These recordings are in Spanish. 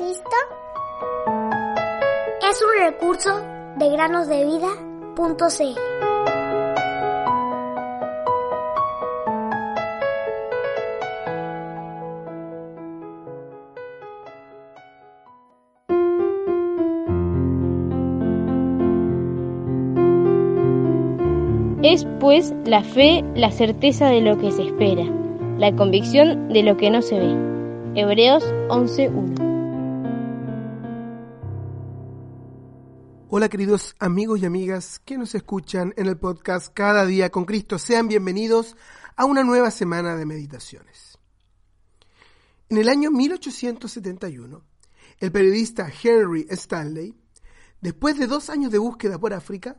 Es un recurso de granosdevida.cl. Es pues la fe la certeza de lo que se espera, la convicción de lo que no se ve. Hebreos 11.1 Hola queridos amigos y amigas que nos escuchan en el podcast Cada día con Cristo. Sean bienvenidos a una nueva semana de meditaciones. En el año 1871, el periodista Henry Stanley, después de dos años de búsqueda por África,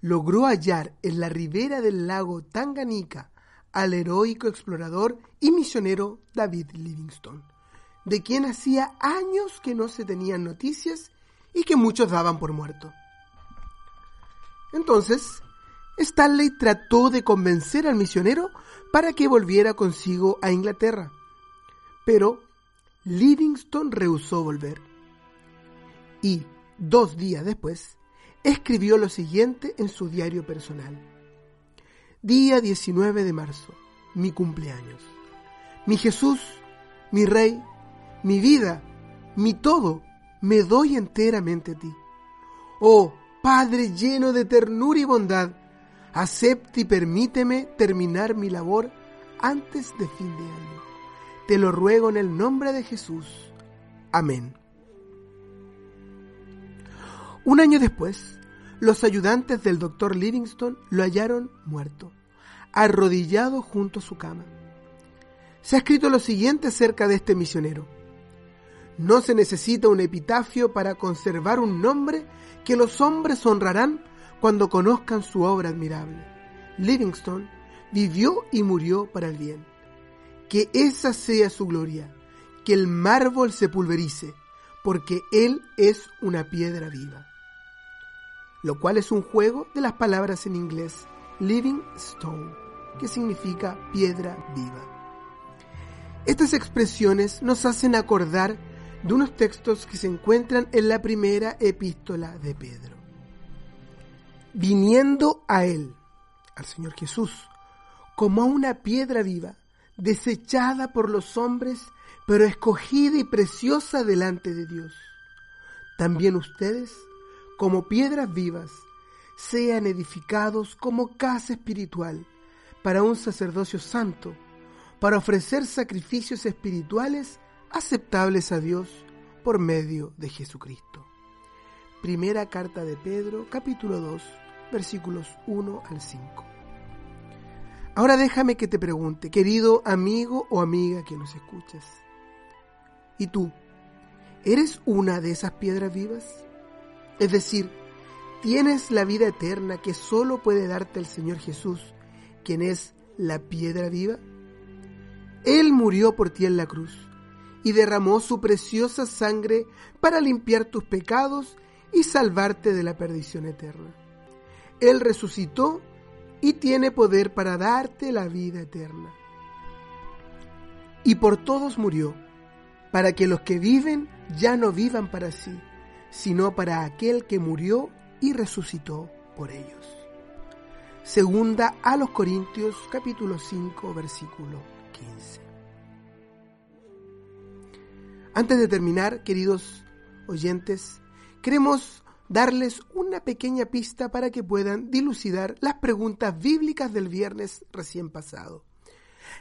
logró hallar en la ribera del lago Tanganica al heroico explorador y misionero David Livingstone, de quien hacía años que no se tenían noticias y que muchos daban por muerto. Entonces, Stanley trató de convencer al misionero para que volviera consigo a Inglaterra, pero Livingstone rehusó volver. Y, dos días después, escribió lo siguiente en su diario personal. Día 19 de marzo, mi cumpleaños. Mi Jesús, mi Rey, mi vida, mi todo, me doy enteramente a ti. Oh, Padre lleno de ternura y bondad, acepte y permíteme terminar mi labor antes de fin de año. Te lo ruego en el nombre de Jesús. Amén. Un año después, los ayudantes del doctor Livingstone lo hallaron muerto, arrodillado junto a su cama. Se ha escrito lo siguiente acerca de este misionero. No se necesita un epitafio para conservar un nombre que los hombres honrarán cuando conozcan su obra admirable. Livingstone vivió y murió para el bien. Que esa sea su gloria, que el mármol se pulverice, porque él es una piedra viva lo cual es un juego de las palabras en inglés living stone, que significa piedra viva. Estas expresiones nos hacen acordar de unos textos que se encuentran en la primera epístola de Pedro. Viniendo a Él, al Señor Jesús, como a una piedra viva, desechada por los hombres, pero escogida y preciosa delante de Dios. También ustedes, como piedras vivas, sean edificados como casa espiritual para un sacerdocio santo, para ofrecer sacrificios espirituales aceptables a Dios por medio de Jesucristo. Primera carta de Pedro, capítulo 2, versículos 1 al 5. Ahora déjame que te pregunte, querido amigo o amiga que nos escuchas, ¿y tú? ¿Eres una de esas piedras vivas? Es decir, tienes la vida eterna que solo puede darte el Señor Jesús, quien es la piedra viva. Él murió por ti en la cruz y derramó su preciosa sangre para limpiar tus pecados y salvarte de la perdición eterna. Él resucitó y tiene poder para darte la vida eterna. Y por todos murió, para que los que viven ya no vivan para sí, sino para aquel que murió y resucitó por ellos. Segunda a los Corintios capítulo 5 versículo 15. Antes de terminar, queridos oyentes, queremos darles una pequeña pista para que puedan dilucidar las preguntas bíblicas del viernes recién pasado.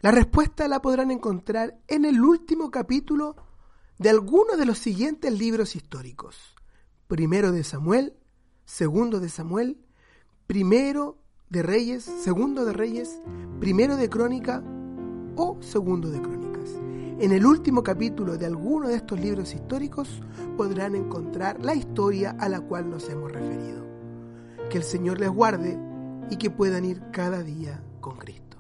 La respuesta la podrán encontrar en el último capítulo de alguno de los siguientes libros históricos primero de Samuel, segundo de Samuel, primero de Reyes, segundo de Reyes, primero de Crónica o Segundo de Crónicas. En el último capítulo de alguno de estos libros históricos podrán encontrar la historia a la cual nos hemos referido. Que el Señor les guarde y que puedan ir cada día con Cristo.